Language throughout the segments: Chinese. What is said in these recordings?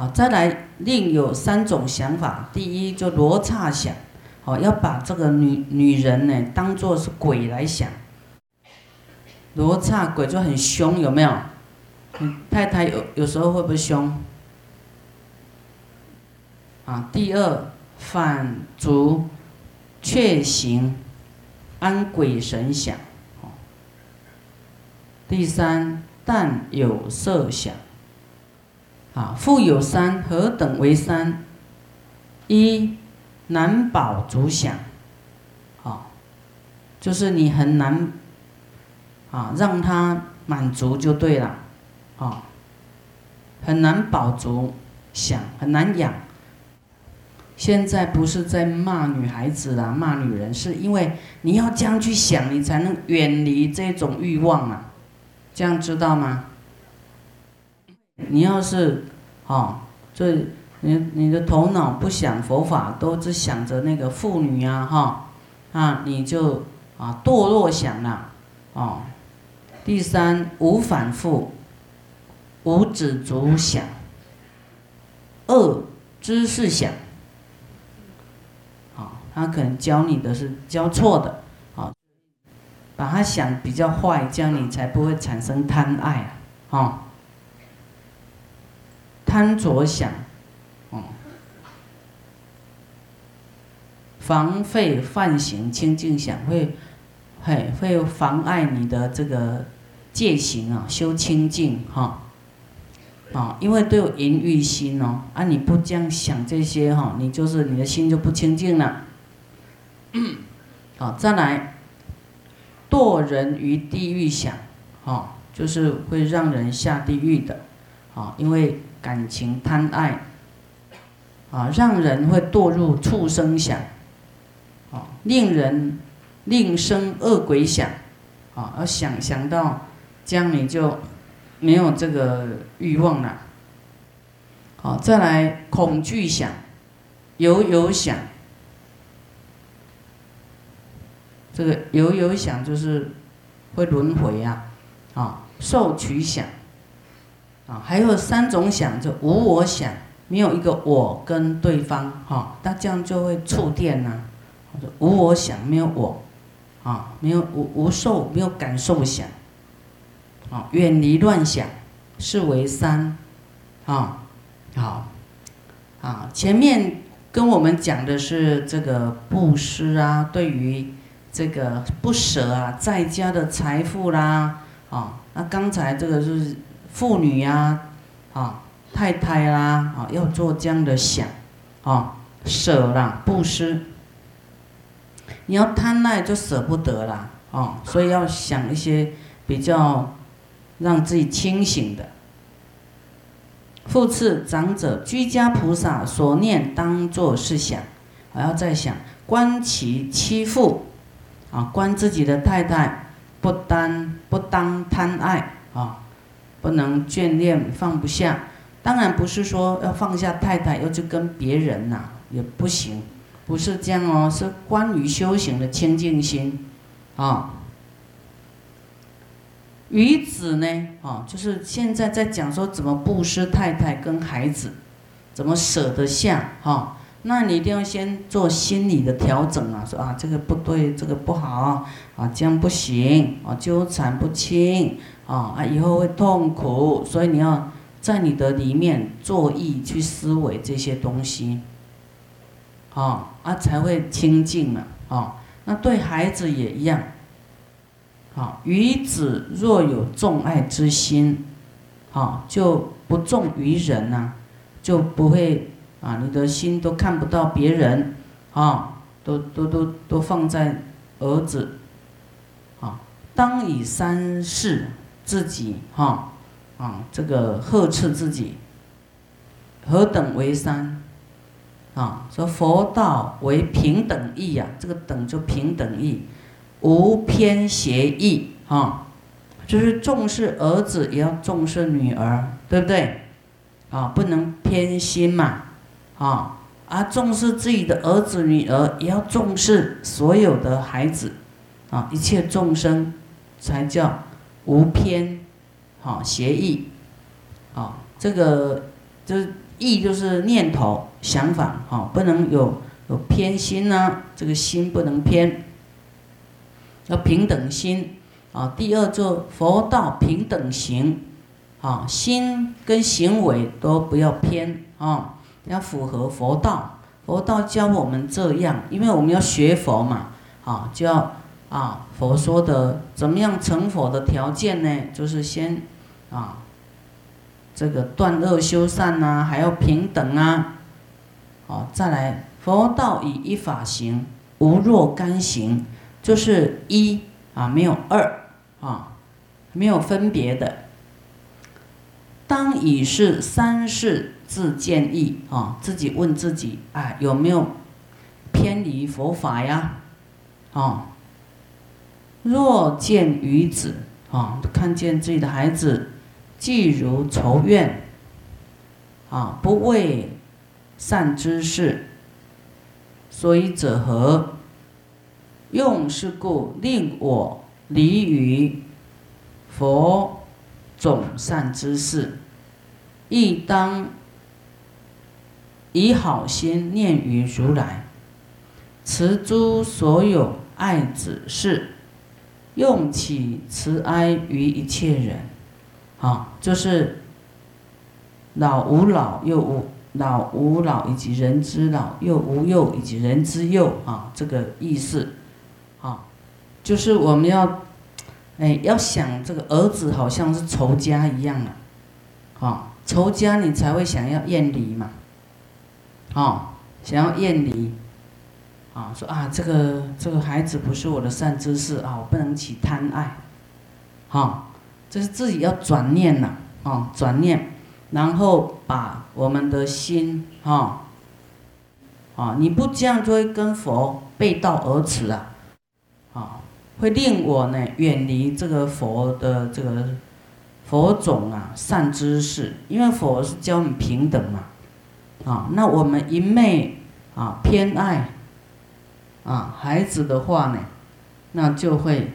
啊，再来另有三种想法。第一，就罗刹想，哦，要把这个女女人呢当做是鬼来想。罗刹鬼就很凶，有没有？太太有有时候会不会凶？啊，第二反足却行安鬼神想，第三但有色想，啊，富有三，何等为三？一难保足想，啊，就是你很难啊让他满足就对了，啊，很难保足想，很难养。现在不是在骂女孩子啦，骂女人，是因为你要这样去想，你才能远离这种欲望啊，这样知道吗？你要是，哦，这你你的头脑不想佛法，都只想着那个妇女啊，哈，啊，你就啊堕落想了，哦。第三无反复，无止足想，二知识想。他可能教你的是教错的，啊，把他想比较坏，这样你才不会产生贪爱啊，啊，贪着想，哦，防废犯行清净想会，会会妨碍你的这个戒行啊，修清净哈，啊，因为都有淫欲心哦，啊，你不这样想这些哈，你就是你的心就不清净了。好，再来堕人于地狱想，哦，就是会让人下地狱的，啊，因为感情贪爱，啊，让人会堕入畜生想，啊，令人令生恶鬼想，啊，要想想到这样你就没有这个欲望了，好，再来恐惧想，有有想。这个有有想就是会轮回啊，啊，受取想，啊，还有三种想，就无我想，没有一个我跟对方，哈，那这样就会触电呐。无我想，没有我，啊，没有无无受，没有感受想，啊，远离乱想，是为三，啊，好，啊，前面跟我们讲的是这个布施啊，对于。这个不舍啊，在家的财富啦，啊，那刚才这个是妇女呀，啊，太太啦，啊，要做这样的想，啊，舍啦，布施。你要贪爱就舍不得啦，啊，所以要想一些比较让自己清醒的。复次，长者居家菩萨所念当作是想，还要再想观其妻妇。啊，观自己的太太，不单不当贪爱啊，不能眷恋放不下。当然不是说要放下太太，又去跟别人呐，也不行，不是这样哦。是关于修行的清净心啊。与子呢，啊，就是现在在讲说怎么布施太太跟孩子，怎么舍得下哈。那你一定要先做心理的调整啊，说啊这个不对，这个不好啊，这样不行啊，纠缠不清啊，啊以后会痛苦，所以你要在你的里面做意去思维这些东西，啊啊才会清净嘛，啊那对孩子也一样，好与子若有重爱之心，好就不重于人呐，就不会。啊，你的心都看不到别人，啊，都都都都放在儿子，啊，当以三世自己，哈，啊，这个呵斥自己，何等为三？啊，说佛道为平等义呀，这个等就平等义，无偏邪义，哈，就是重视儿子也要重视女儿，对不对？啊，不能偏心嘛。啊，啊，重视自己的儿子女儿，也要重视所有的孩子，啊，一切众生，才叫无偏，好，协议，啊，这个就是意就是念头想法哈，不能有有偏心呐，这个心不能偏，要平等心啊。第二就佛道平等行啊，心跟行为都不要偏啊，要符合佛道。佛道教我们这样，因为我们要学佛嘛啊，就要啊，佛说的怎么样成佛的条件呢？就是先啊。这个断恶修善呐，还要平等啊，好，再来佛道以一法行，无若干行，就是一啊，没有二啊，没有分别的。当以是三世自见意啊，自己问自己啊，有没有偏离佛法呀？啊，若见于子啊，看见自己的孩子。既如仇怨，啊，不为善之事，所以者何？用是故令我离于佛种善之事，亦当以好心念于如来，持诸所有爱子事，用起慈哀于一切人。啊，就是老吾老又无老吾老以及人之老又无幼以及人之幼啊，这个意思。啊，就是我们要哎要想这个儿子好像是仇家一样的，啊，仇家你才会想要厌离嘛，啊，想要厌离，啊，说啊这个这个孩子不是我的善知识啊，我不能起贪爱，哈。这是自己要转念呐，啊，转念，然后把我们的心，哈，啊，你不这样就会跟佛背道而驰啊，啊，会令我呢远离这个佛的这个佛种啊善知识，因为佛是教你平等嘛，啊，那我们一昧啊偏爱啊孩子的话呢，那就会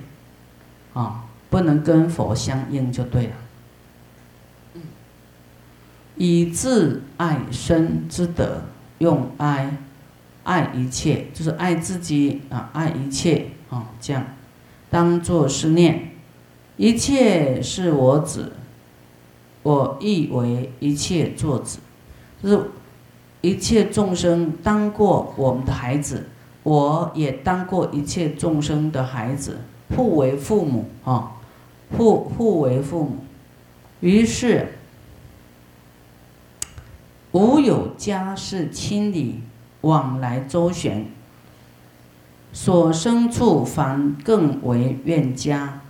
啊。不能跟佛相应就对了。以自爱身之德，用爱爱一切，就是爱自己啊，爱一切啊，这样当作是念，一切是我子，我亦为一切作子，就是一切众生当过我们的孩子，我也当过一切众生的孩子，互为父母啊。互互为父母，于是无有家事亲理往来周旋，所生处凡更为怨家，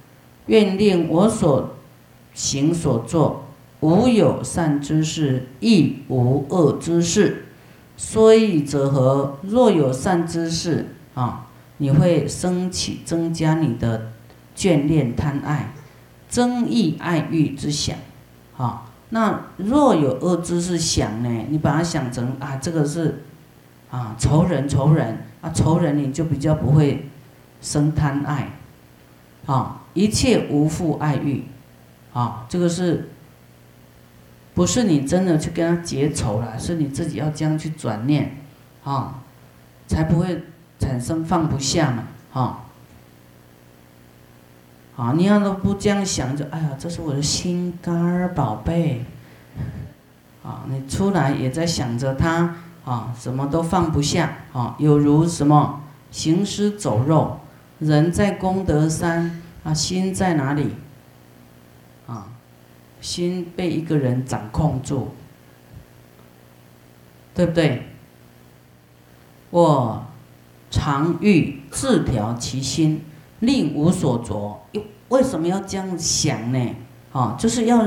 愿令我所行所作无有善之事，亦无恶之事，所以则何？若有善之事啊，你会升起增加你的眷恋贪爱。争议爱欲之想，啊，那若有恶之是想呢？你把它想成啊，这个是啊仇人，仇人啊，仇人你就比较不会生贪爱，啊，一切无负爱欲，啊，这个是不是你真的去跟他结仇了？是你自己要这样去转念，啊，才不会产生放不下嘛，啊。啊，你要都不这样想，着，哎呀，这是我的心肝儿宝贝，啊，你出来也在想着他，啊，什么都放不下，啊，有如什么行尸走肉，人在功德山，啊，心在哪里？心被一个人掌控住，对不对？我常欲自调其心。令无所着，又为什么要这样想呢？啊，就是要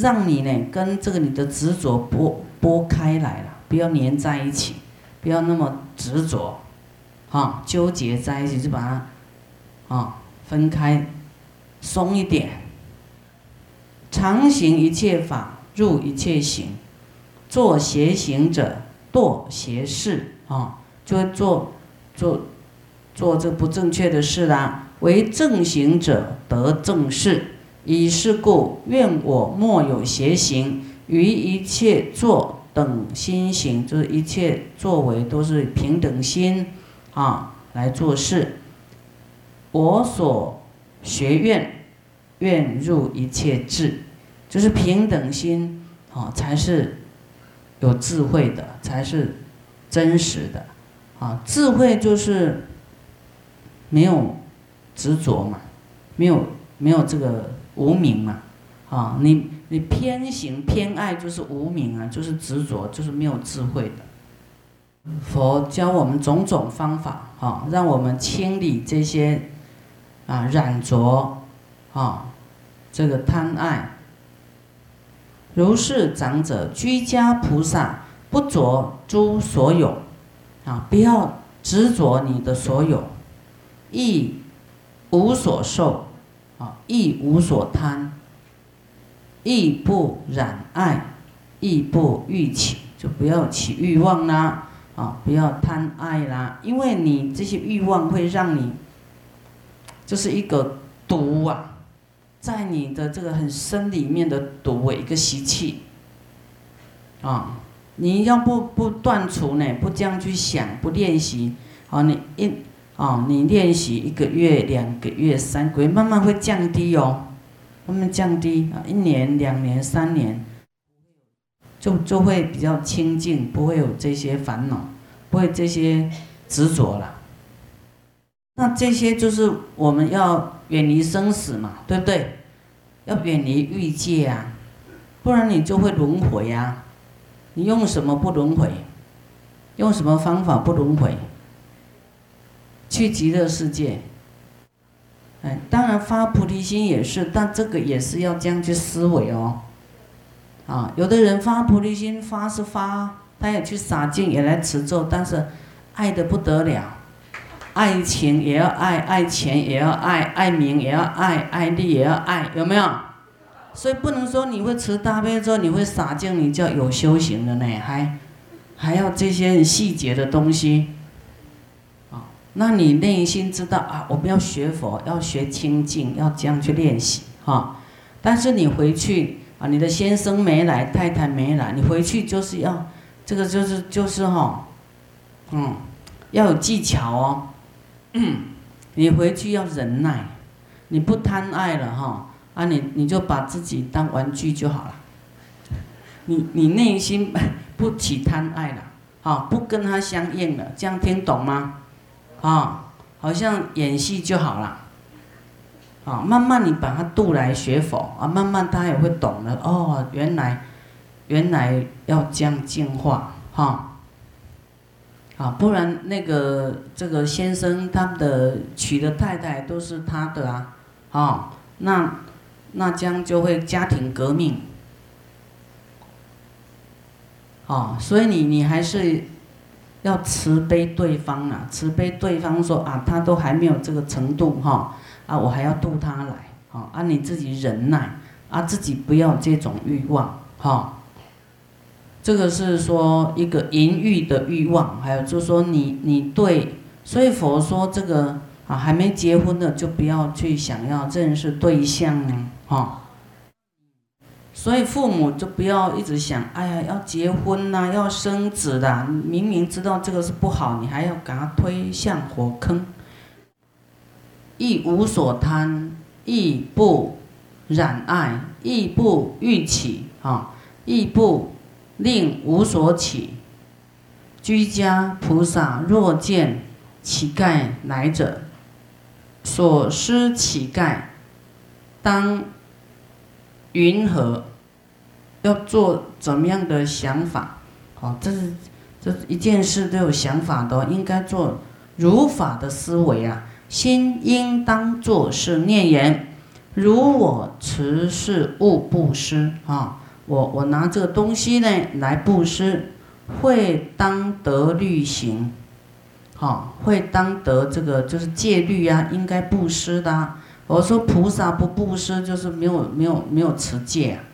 让你呢跟这个你的执着拨拨开来了，不要粘在一起，不要那么执着，啊，纠结在一起就把它啊分开，松一点。常行一切法，入一切行，做邪行者堕邪事啊，就会做做。做这不正确的事啦，为正行者得正事。以是故，愿我莫有邪行，于一切作等心行，就是一切作为都是平等心啊来做事。我所学愿，愿入一切智，就是平等心啊，才是有智慧的，才是真实的啊。智慧就是没有执着嘛，没有没有这个无名嘛，啊，你。你偏行偏爱就是无明啊，就是执着，就是没有智慧的。佛教我们种种方法，哈，让我们清理这些啊染着，啊，这个贪爱。如是长者居家菩萨不着诸所有，啊，不要执着你的所有，亦无所受，啊，亦无所贪。亦不染爱，亦不欲起，就不要起欲望啦，啊，不要贪爱啦，因为你这些欲望会让你，就是一个毒啊，在你的这个很深里面的毒，一个习气，啊，你要不不断除呢，不这样去想，不练习，啊，你一啊，你练习一个月、两个月、三个月，慢慢会降低哦。慢慢降低啊，一年、两年、三年，就就会比较清净，不会有这些烦恼，不会这些执着了。那这些就是我们要远离生死嘛，对不对？要远离欲界啊，不然你就会轮回啊。你用什么不轮回？用什么方法不轮回？去极乐世界。哎，当然发菩提心也是，但这个也是要这样去思维哦。啊，有的人发菩提心发是发，他也去洒净，也来持咒，但是爱的不得了，爱情也要爱，爱钱也要爱，爱名也要爱，爱利也要爱，有没有？所以不能说你会持大悲咒，你会洒净，你叫有修行的呢，还还要这些细节的东西啊。那你内心知道啊，我们要学佛，要学清净，要这样去练习哈。但是你回去啊，你的先生没来，太太没来，你回去就是要这个就是就是哈，嗯，要有技巧哦。你回去要忍耐，你不贪爱了哈啊，你你就把自己当玩具就好了。你你内心不起贪爱了，啊，不跟他相应了，这样听懂吗？啊，好像演戏就好了，啊，慢慢你把他渡来学佛啊，慢慢他也会懂了。哦，原来，原来要这样净化哈，啊不然那个这个先生他的娶的太太都是他的啊，啊，那那将就会家庭革命，啊，所以你你还是。要慈悲对方啊，慈悲对方说啊，他都还没有这个程度哈，啊，我还要渡他来，啊，啊，你自己忍耐，啊，自己不要这种欲望哈。这个是说一个淫欲的欲望，还有就是说你你对，所以佛说这个啊，还没结婚的就不要去想要认识对象呢，哈。所以父母就不要一直想，哎呀，要结婚呐，要生子的，明明知道这个是不好，你还要给他推向火坑。亦无所贪，亦不染爱，亦不欲起，啊，亦不令无所起。居家菩萨若见乞丐来者，所施乞丐，当。云何要做怎么样的想法？哦，这是这一件事都有想法的，应该做如法的思维啊。心应当做是念言：如我持是物布施啊，我我拿这个东西呢来布施，会当得律行，好，会当得这个就是戒律啊，应该布施的。我说菩萨不布施，就是没有没有没有持戒啊。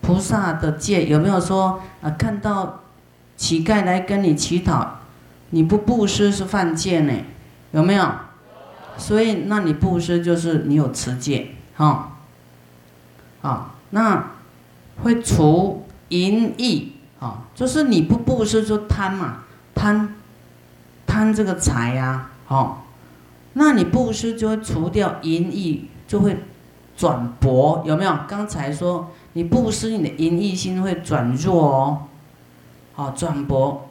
菩萨的戒有没有说啊？看到乞丐来跟你乞讨，你不布施是犯戒呢？有没有？所以那你布施就是你有持戒，哈。啊，那会除淫逸啊，就是你不布施就贪嘛，贪贪这个财呀，哦，那你布施就会除掉淫逸，就会转薄，有没有？刚才说你布施，你的淫逸心会转弱哦，好转薄，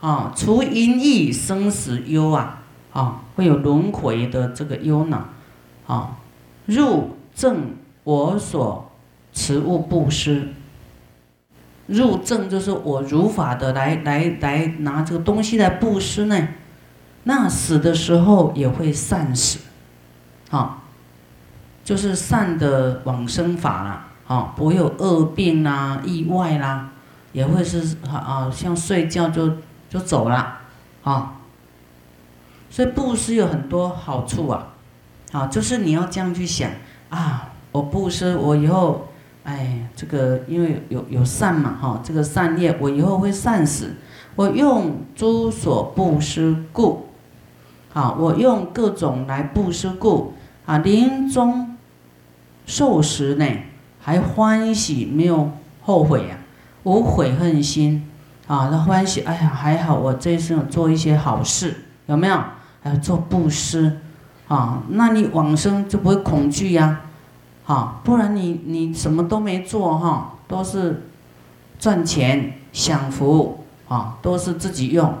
啊，除淫逸生死忧啊，啊，会有轮回的这个忧恼，啊，入正我所持物布施。入正就是我如法的来来来拿这个东西来布施呢，那死的时候也会善死，啊，就是善的往生法啦，啊，不会有恶病啦、意外啦，也会是啊像睡觉就就走了，啊，所以布施有很多好处啊，啊，就是你要这样去想啊，我布施我以后。哎，这个因为有有善嘛，哈，这个善业我以后会善死，我用诸所布施故，好，我用各种来布施故，啊，临终受食呢，还欢喜，没有后悔呀，无悔恨心，啊，他欢喜，哎呀，还好我这一生做一些好事，有没有？还要做布施，啊，那你往生就不会恐惧呀。哈，不然你你什么都没做哈，都是赚钱享福啊，都是自己用。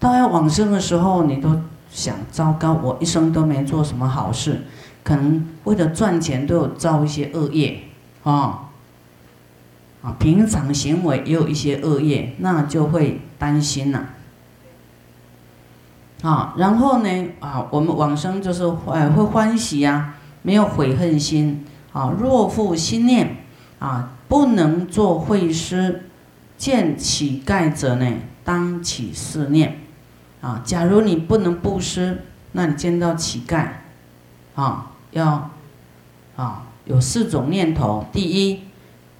到要往生的时候，你都想糟糕，我一生都没做什么好事，可能为了赚钱都有造一些恶业啊啊，平常行为也有一些恶业，那就会担心了啊。然后呢啊，我们往生就是呃会欢喜呀，没有悔恨心。啊，若复心念，啊，不能做会师，见乞丐者呢，当起思念，啊，假如你不能布施，那你见到乞丐，啊，要，啊，有四种念头。第一，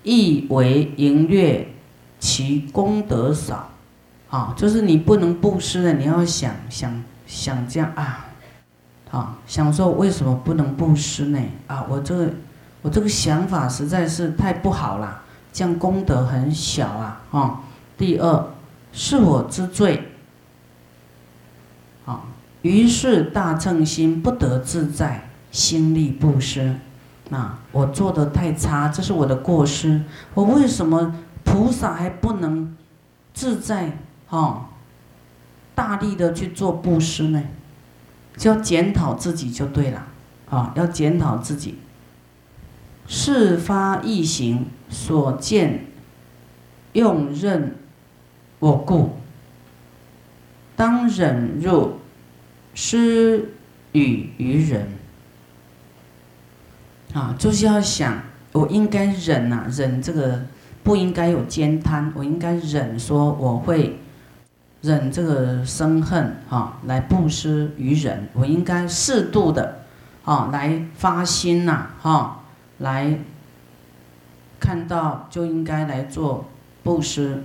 意为淫略，其功德少，啊，就是你不能布施的，你要想想想这样啊，啊，想说为什么不能布施呢？啊，我这个。我这个想法实在是太不好了，这样功德很小啊！啊，第二是我之罪，啊，于是大乘心不得自在，心力不施。那我做的太差，这是我的过失。我为什么菩萨还不能自在？哈，大力的去做布施呢？就要检讨自己就对了，啊，要检讨自己。事发异行所见，用任我故，当忍入施与于人。啊，就是要想，我应该忍呐，忍这个不应该有奸贪，我应该忍说我会忍这个生恨哈，来布施于人，我应该适度的啊来发心呐哈。来看到就应该来做布施，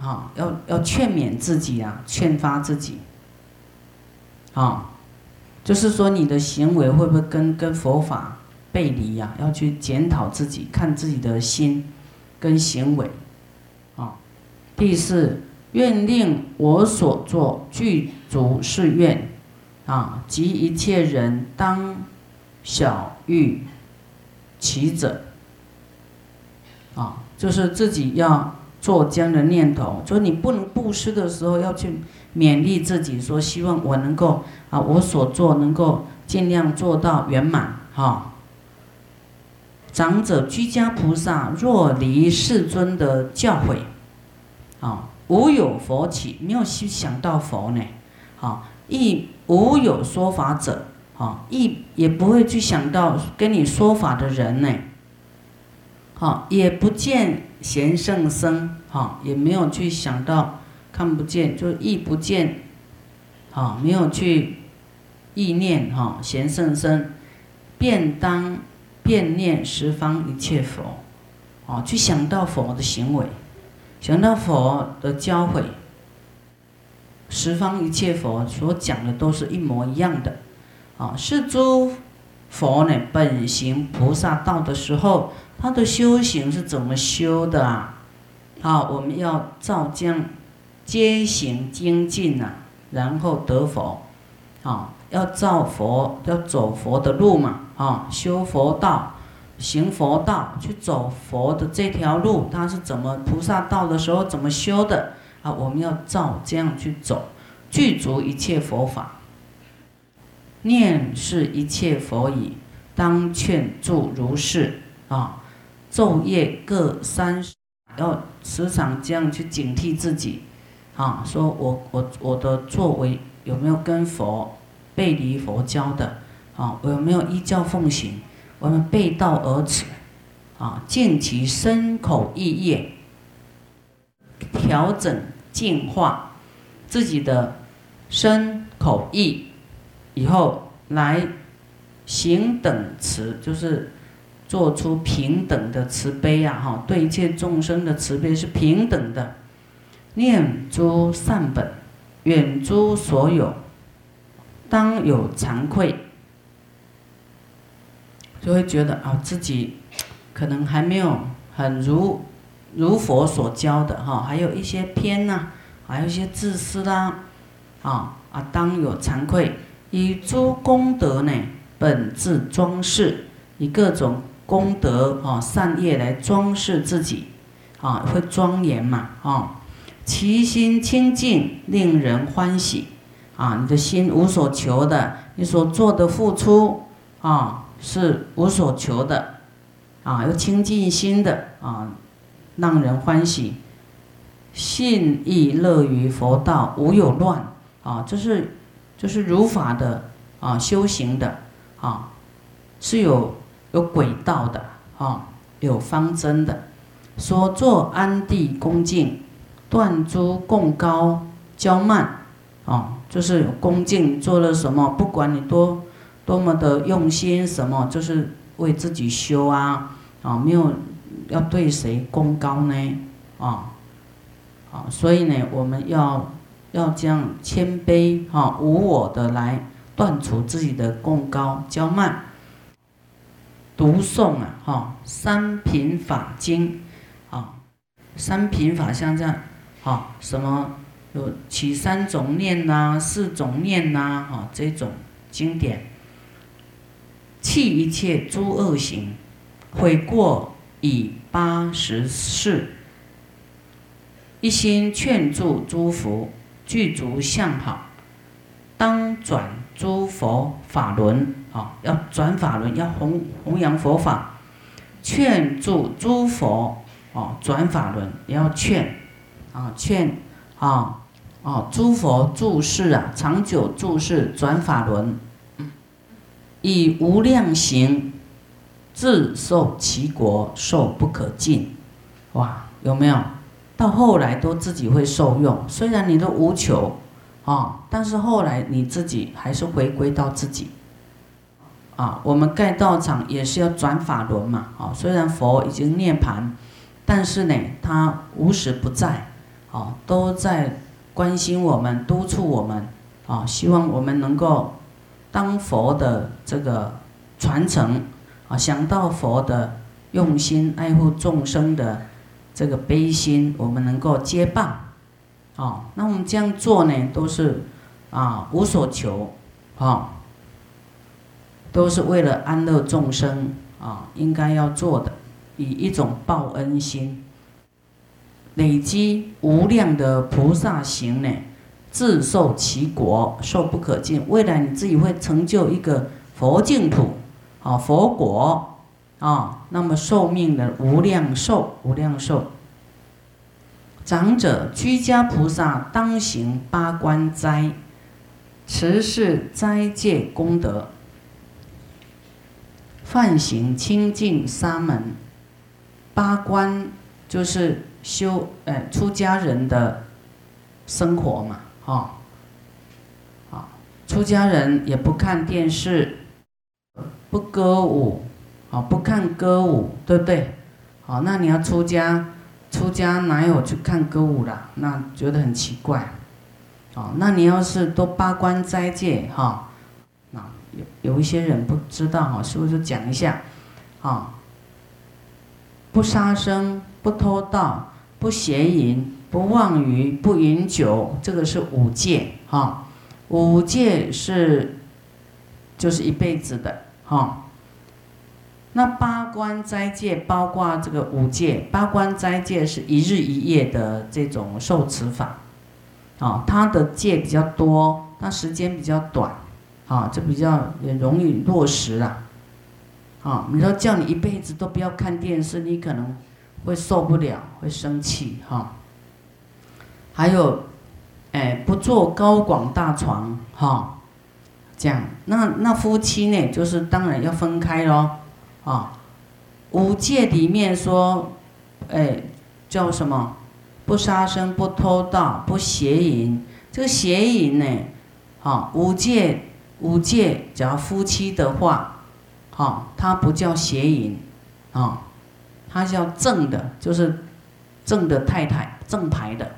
啊，要要劝勉自己啊，劝发自己，啊，就是说你的行为会不会跟跟佛法背离呀？要去检讨自己，看自己的心跟行为，啊。第四，愿令我所作具足是愿，啊，及一切人当小欲。起者，啊，就是自己要做这样的念头，就是你不能布施的时候，要去勉励自己，说希望我能够啊，我所做能够尽量做到圆满，哈。长者居家菩萨若离世尊的教诲，啊，无有佛起，没有去想到佛呢，啊，亦无有说法者。好，亦也不会去想到跟你说法的人呢。好，也不见贤圣僧，好，也没有去想到看不见，就亦不见，好，没有去意念哈贤圣僧，便当便念十方一切佛，哦，去想到佛的行为，想到佛的教诲，十方一切佛所讲的都是一模一样的。啊，是诸佛呢本行菩萨道的时候，他的修行是怎么修的啊？啊，我们要照将皆行精进呐，然后得佛。啊，要照佛，要走佛的路嘛。啊，修佛道，行佛道，去走佛的这条路，他是怎么菩萨道的时候怎么修的？啊，我们要照这样去走，具足一切佛法。念是一切佛矣，当劝助如是啊。昼夜各三，要时常这样去警惕自己，啊，说我我我的作为有没有跟佛背离佛教的，啊，我有没有依教奉行？我们背道而驰，啊，尽其身口意业，调整净化自己的身口意，以后来行等慈，就是。做出平等的慈悲呀，哈，对一切众生的慈悲是平等的。念诸善本，远诸所有，当有惭愧，就会觉得啊，自己可能还没有很如如佛所教的哈，还有一些偏呐，还有一些自私啦，啊啊，当有惭愧，以诸功德呢，本自装饰，以各种。功德啊，善业来装饰自己，啊，会庄严嘛，啊，其心清净，令人欢喜，啊，你的心无所求的，你所做的付出，啊，是无所求的，啊，又清净心的，啊，让人欢喜，信亦乐于佛道，无有乱，啊，这是，就是如法的，啊，修行的，啊，是有。有轨道的啊，有方针的，所作安地恭敬，断诸共高骄慢，啊，就是恭敬做了什么，不管你多多么的用心，什么就是为自己修啊，啊，没有要对谁功高呢，啊，啊，所以呢，我们要要这样谦卑哈，无我的来断除自己的共高骄慢。读诵啊，哈，三品法经，啊，三品法像这样，哈，什么有起三种念呐，四种念呐，哈，这种经典，弃一切诸恶行，悔过以八十世，一心劝助诸佛具足相好，当转诸佛法轮。啊，要转法轮，要弘弘扬佛法，劝助诸佛哦，转法轮也要劝，啊劝啊啊诸佛注释啊，长久注释转法轮，以无量行，自受其国，受不可尽。哇，有没有？到后来都自己会受用，虽然你都无求啊，但是后来你自己还是回归到自己。啊，我们盖道场也是要转法轮嘛。啊，虽然佛已经涅槃，但是呢，他无时不在，啊，都在关心我们、督促我们，啊，希望我们能够当佛的这个传承，啊，想到佛的用心爱护众生的这个悲心，我们能够接棒，啊，那我们这样做呢，都是啊无所求，啊。都是为了安乐众生啊，应该要做的，以一种报恩心，累积无量的菩萨行呢，自受其果，受不可尽。未来你自己会成就一个佛净土，啊，佛国啊，那么寿命的无量寿，无量寿。长者居家菩萨当行八关斋，持是斋戒功德。犯行清净沙门，八关就是修呃出家人的生活嘛，哈，啊，出家人也不看电视，不歌舞，啊，不看歌舞，对不对？好，那你要出家，出家哪有去看歌舞啦？那觉得很奇怪，哦，那你要是都八关斋戒，哈。那有有一些人不知道哈，师傅就讲一下，啊，不杀生，不偷盗，不邪淫，不妄语，不饮酒，这个是五戒哈。五戒是就是一辈子的哈。那八关斋戒包括这个五戒，八关斋戒是一日一夜的这种受持法，啊，它的戒比较多，它时间比较短，啊，就比较也容易落实了，啊，你说叫你一辈子都不要看电视，你可能会受不了，会生气哈。还有，哎，不坐高广大床，哈，这样，那那夫妻呢，就是当然要分开喽。啊，五戒里面说，哎，叫什么？不杀生，不偷盗，不邪淫。这个邪淫呢，啊，五戒五戒，只要夫妻的话，啊，它不叫邪淫，啊，它叫正的，就是正的太太，正牌的。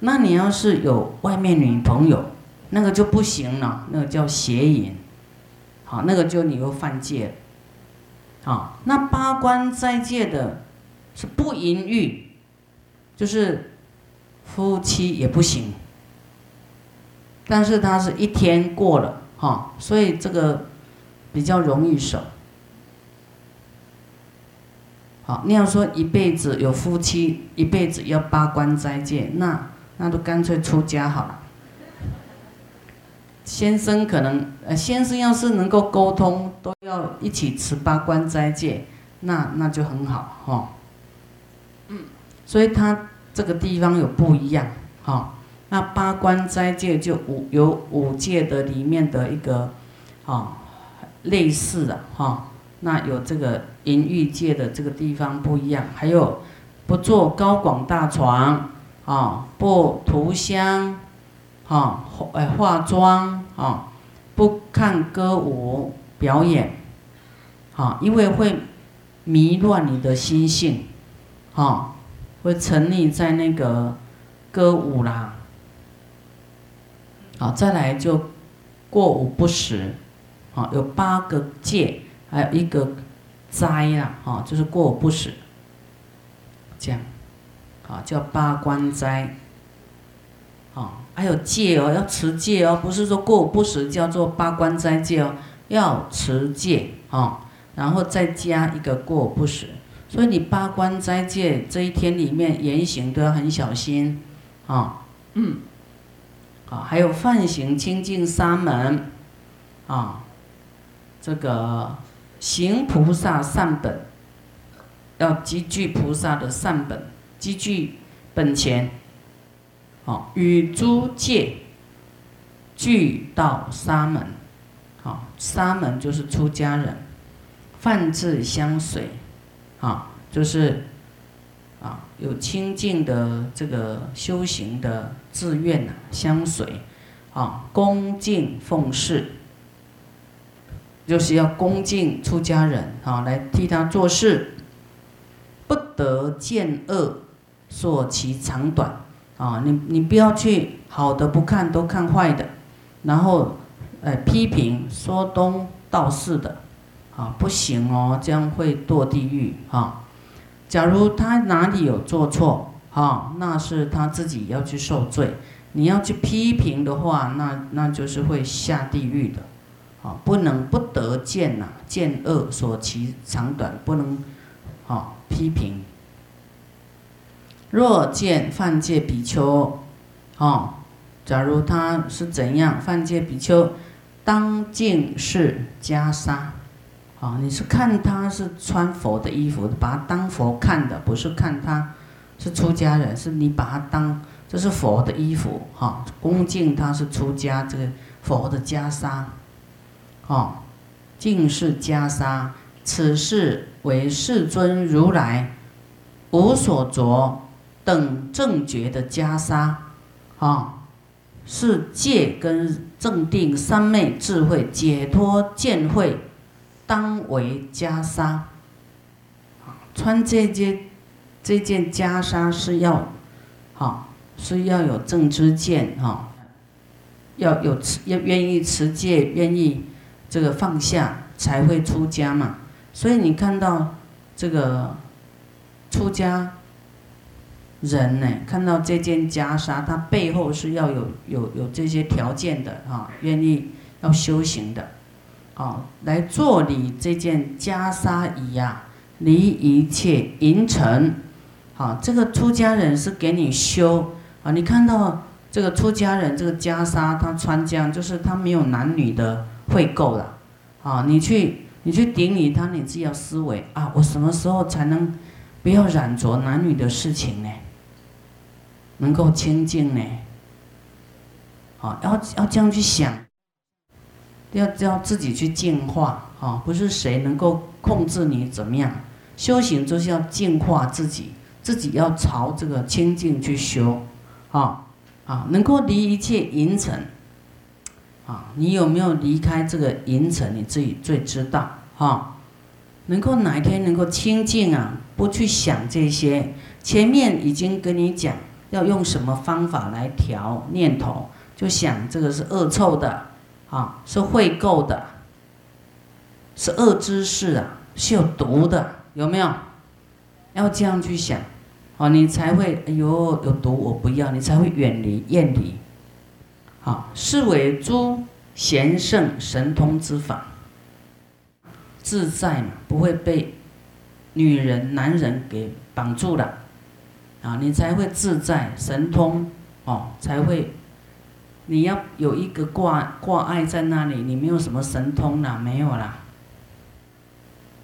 那你要是有外面女朋友，那个就不行了，那个叫邪淫，好，那个就你又犯戒了。啊，那八关斋戒的是不淫欲，就是夫妻也不行。但是他是一天过了哈，所以这个比较容易守。好，你要说一辈子有夫妻，一辈子要八关斋戒，那那都干脆出家好了。先生可能，呃，先生要是能够沟通，都要一起持八关斋戒，那那就很好哈。嗯，所以他这个地方有不一样哈。那八关斋戒就五有五戒的里面的一个，啊，类似的哈。那有这个淫欲界的这个地方不一样，还有不坐高广大床，啊，不涂香。啊，化哎化妆啊，不看歌舞表演，啊，因为会迷乱你的心性，啊，会沉溺在那个歌舞啦，好，再来就过午不食，啊，有八个戒，还有一个斋啦，啊，就是过午不食，这样，啊，叫八关斋。还有戒哦，要持戒哦，不是说过午不食叫做八关斋戒哦，要持戒啊，然后再加一个过午不食，所以你八关斋戒这一天里面言行都要很小心啊，嗯，啊，还有犯行清净沙门啊，这个行菩萨善本，要积聚菩萨的善本，积聚本钱。好，与诸界俱到沙门，好，沙门就是出家人，泛自相随，啊，就是啊有清净的这个修行的志愿呐，相随，啊，恭敬奉事，就是要恭敬出家人啊，来替他做事，不得见恶，说其长短。啊，你你不要去好的不看，都看坏的，然后，呃，批评说东道西的，啊，不行哦，这样会堕地狱啊。假如他哪里有做错，啊，那是他自己要去受罪。你要去批评的话，那那就是会下地狱的，啊，不能不得见呐，见恶所其长短，不能，啊，批评。若见犯戒比丘，哦，假如他是怎样犯戒比丘，当敬是袈裟，啊，你是看他是穿佛的衣服，把他当佛看的，不是看他是出家人，是你把他当这是佛的衣服，哈，恭敬他是出家这个佛的袈裟，哦，敬是袈裟，此事为世尊如来无所着。等正觉的袈裟，啊，是戒跟正定三昧智慧解脱见慧，当为袈裟。穿这件这件袈裟是要，哈，是要有正知见哈，要有持要愿意持戒，愿意这个放下才会出家嘛。所以你看到这个出家。人呢，看到这件袈裟，他背后是要有有有这些条件的啊，愿意要修行的，啊，来做你这件袈裟仪呀，离一切淫尘，好，这个出家人是给你修啊，你看到这个出家人这个袈裟，他穿这样，就是他没有男女的会垢了，啊，你去你去顶礼他，你自己要思维啊，我什么时候才能不要染着男女的事情呢？能够清净呢？啊，要要这样去想，要要自己去净化啊！不是谁能够控制你怎么样？修行就是要净化自己，自己要朝这个清净去修，啊啊，能够离一切淫尘，啊，你有没有离开这个淫尘？你自己最知道哈。能够哪一天能够清净啊？不去想这些，前面已经跟你讲。要用什么方法来调念头？就想这个是恶臭的，啊，是会垢的，是恶知识啊，是有毒的，有没有？要这样去想，哦，你才会哎呦有毒，我不要，你才会远离厌离。好，是为诸贤圣神通之法，自在嘛，不会被女人、男人给绑住了。啊，你才会自在神通哦，才会。你要有一个挂挂碍在那里，你没有什么神通啦，没有啦。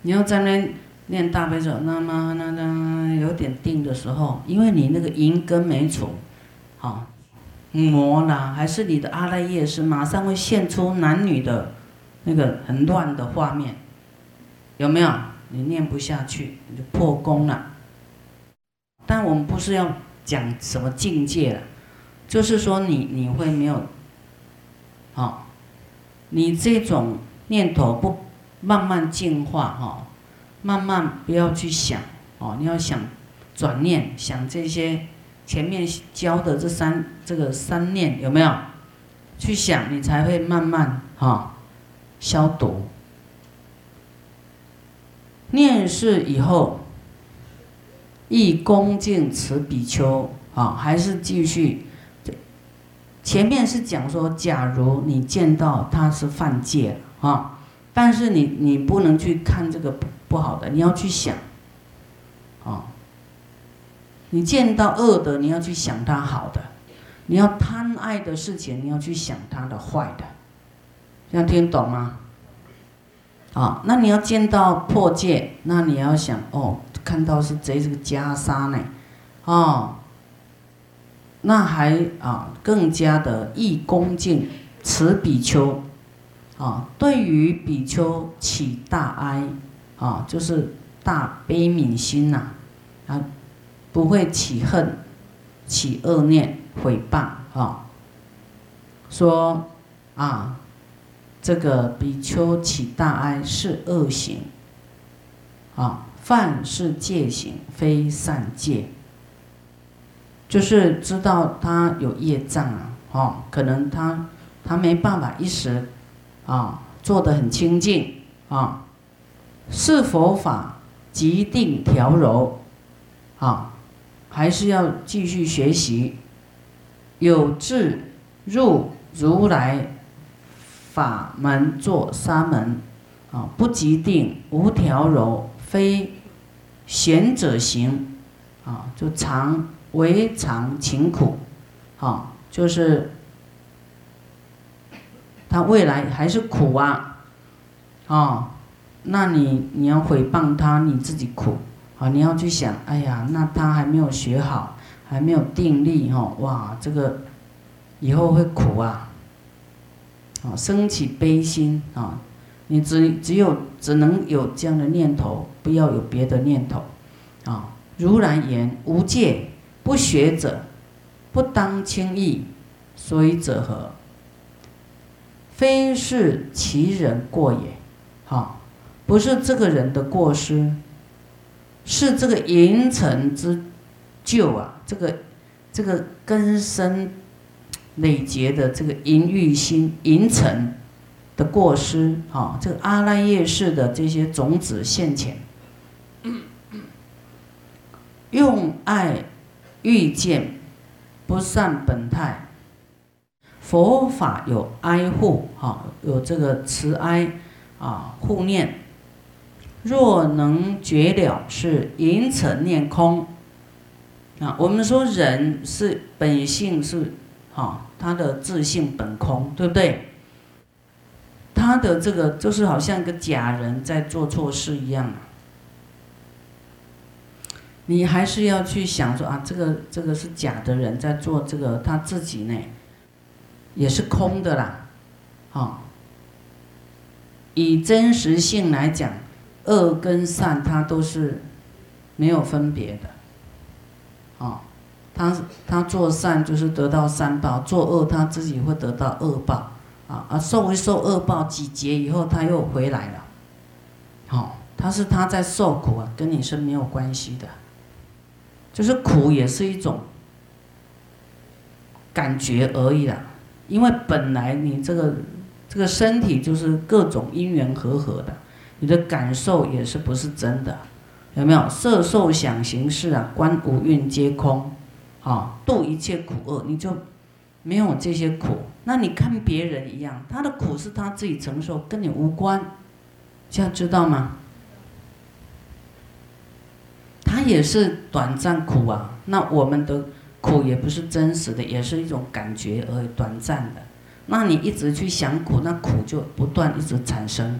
你要在那念大悲咒，那么那那有点定的时候，因为你那个因根没除，好，魔啦，还是你的阿赖耶识，马上会现出男女的那个很乱的画面，有没有？你念不下去，你就破功了。我们不是要讲什么境界了，就是说你你会没有，好，你这种念头不慢慢净化哈，慢慢不要去想哦，你要想转念想这些前面教的这三这个三念有没有？去想你才会慢慢哈消毒。念是以后。亦恭敬此比丘啊，还是继续？前面是讲说，假如你见到他是犯戒啊，但是你你不能去看这个不不好的，你要去想啊。你见到恶的，你要去想他好的；你要贪爱的事情，你要去想他的坏的。这样听懂吗？啊，那你要见到破戒，那你要想哦。看到是贼这个袈裟呢，哦，那还啊更加的义恭敬此比丘，啊，对于比丘起大哀，啊，就是大悲悯心呐，啊，不会起恨，起恶念毁谤啊，说啊，这个比丘起大哀是恶行，啊。犯是戒行，非善戒。就是知道他有业障啊，哦，可能他他没办法一时啊做得很清净啊，是佛法即定调柔啊，还是要继续学习，有智入如来法门做沙门啊，不即定无调柔。非贤者行，啊，就常为常勤苦，啊，就是他未来还是苦啊，啊，那你你要诽谤他，你自己苦，啊，你要去想，哎呀，那他还没有学好，还没有定力，哈，哇，这个以后会苦啊，啊，升起悲心啊。你只只有只能有这样的念头，不要有别的念头，啊！如然言无戒不学者，不当轻易，所以者何？非是其人过也，哈，不是这个人的过失，是这个淫尘之旧啊，这个这个根深累劫的这个淫欲心淫尘。的过失，哈，这个阿赖耶识的这些种子现前，用爱遇见不善本态，佛法有哀护，哈，有这个慈哀啊护念。若能觉了，是淫尘念空。啊，我们说人是本性是，哈，他的自性本空，对不对？他的这个就是好像一个假人在做错事一样。你还是要去想说啊，这个这个是假的人在做这个，他自己呢，也是空的啦，啊。以真实性来讲，恶跟善它都是没有分别的，啊，他他做善就是得到善报，做恶他自己会得到恶报，啊，受一受恶报几劫以后他又回来了，好，他是他在受苦啊，跟你是没有关系的。就是苦也是一种感觉而已啦，因为本来你这个这个身体就是各种因缘和合的，你的感受也是不是真的，有没有？色受想行识啊，观五蕴皆空，啊，度一切苦厄，你就没有这些苦。那你看别人一样，他的苦是他自己承受，跟你无关，这样知道吗？他也是短暂苦啊，那我们的苦也不是真实的，也是一种感觉而已，短暂的。那你一直去想苦，那苦就不断一直产生，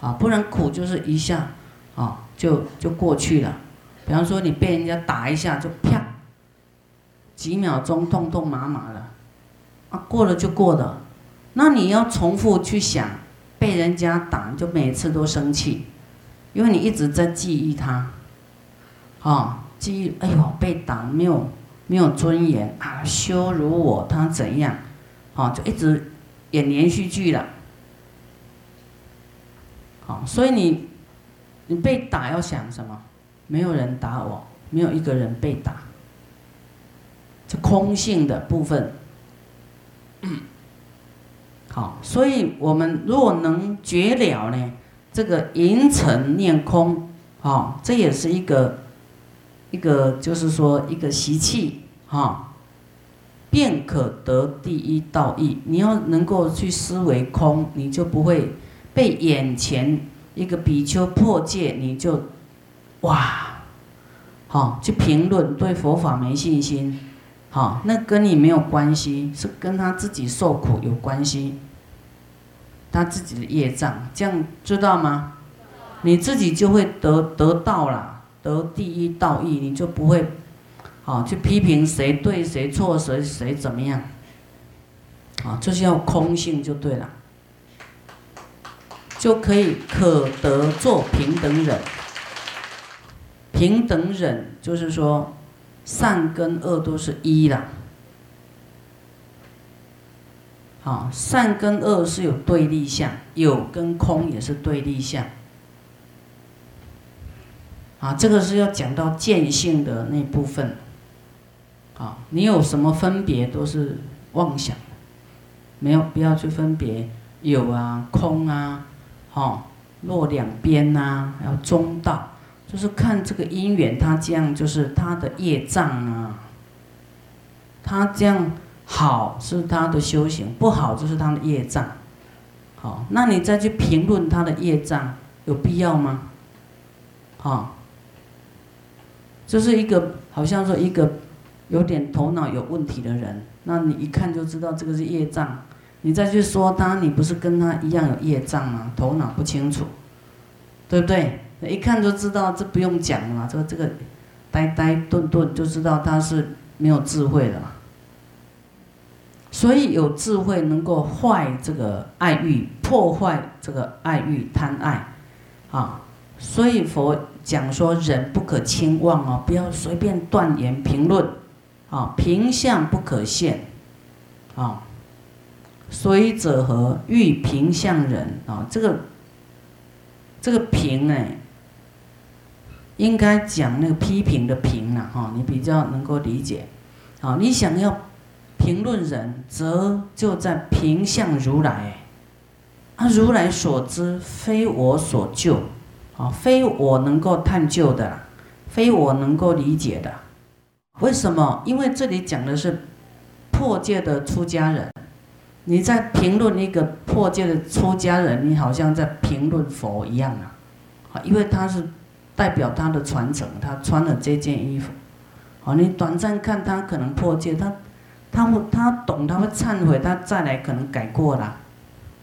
啊，不然苦就是一下，啊，就就过去了。比方说你被人家打一下，就啪，几秒钟痛痛麻麻了，啊，过了就过了。那你要重复去想，被人家打就每次都生气，因为你一直在记忆他。啊，记忆，哎呦，被打没有没有尊严啊，羞辱我，他怎样？啊，就一直演连续剧了。好，所以你你被打要想什么？没有人打我，没有一个人被打，这空性的部分。好，所以我们若能绝了呢，这个淫尘念空，啊，这也是一个。一个就是说，一个习气哈，便可得第一道义。你要能够去思维空，你就不会被眼前一个比丘破戒，你就哇，好去评论对佛法没信心，好，那跟你没有关系，是跟他自己受苦有关系，他自己的业障，这样知道吗？你自己就会得得到了。得第一道义，你就不会，啊，去批评谁对谁错，谁谁怎么样，啊，这叫空性就对了，就可以可得做平等忍。平等忍就是说，善跟恶都是一啦，好，善跟恶是有对立相，有跟空也是对立相。啊，这个是要讲到见性的那部分。啊，你有什么分别都是妄想，没有必要去分别有啊、空啊、哈、落两边呐，还有中道，就是看这个因缘，它这样就是他的业障啊。它这样好是他的修行，不好就是他的业障。好，那你再去评论他的业障，有必要吗？好？就是一个好像说一个有点头脑有问题的人，那你一看就知道这个是业障。你再去说他，你不是跟他一样有业障吗？头脑不清楚，对不对？一看就知道，这不用讲了。这个这个呆呆顿顿就知道他是没有智慧的。所以有智慧能够坏这个爱欲，破坏这个爱欲贪爱，啊，所以佛。讲说人不可轻妄哦，不要随便断言评论，啊，平相不可现，啊，随者何欲平相人啊？这个这个平呢，应该讲那个批评的评了哈，你比较能够理解，啊，你想要评论人，则就在评向如来，啊，如来所知非我所救。啊，非我能够探究的，非我能够理解的，为什么？因为这里讲的是破戒的出家人，你在评论一个破戒的出家人，你好像在评论佛一样啊！啊，因为他是代表他的传承，他穿了这件衣服，哦，你短暂看他可能破戒，他他会他懂，他会忏悔，他再来可能改过了。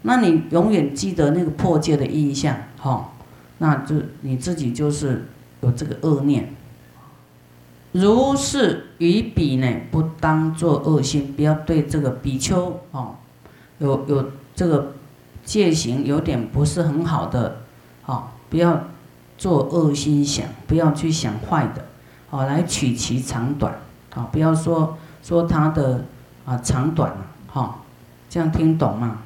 那你永远记得那个破戒的印象，哈，那就你自己就是有这个恶念。如是于彼呢，不当作恶心，不要对这个比丘哦，有有这个戒行有点不是很好的，哦，不要做恶心想，不要去想坏的，哦，来取其长短，啊，不要说说他的啊长短，哈，这样听懂吗？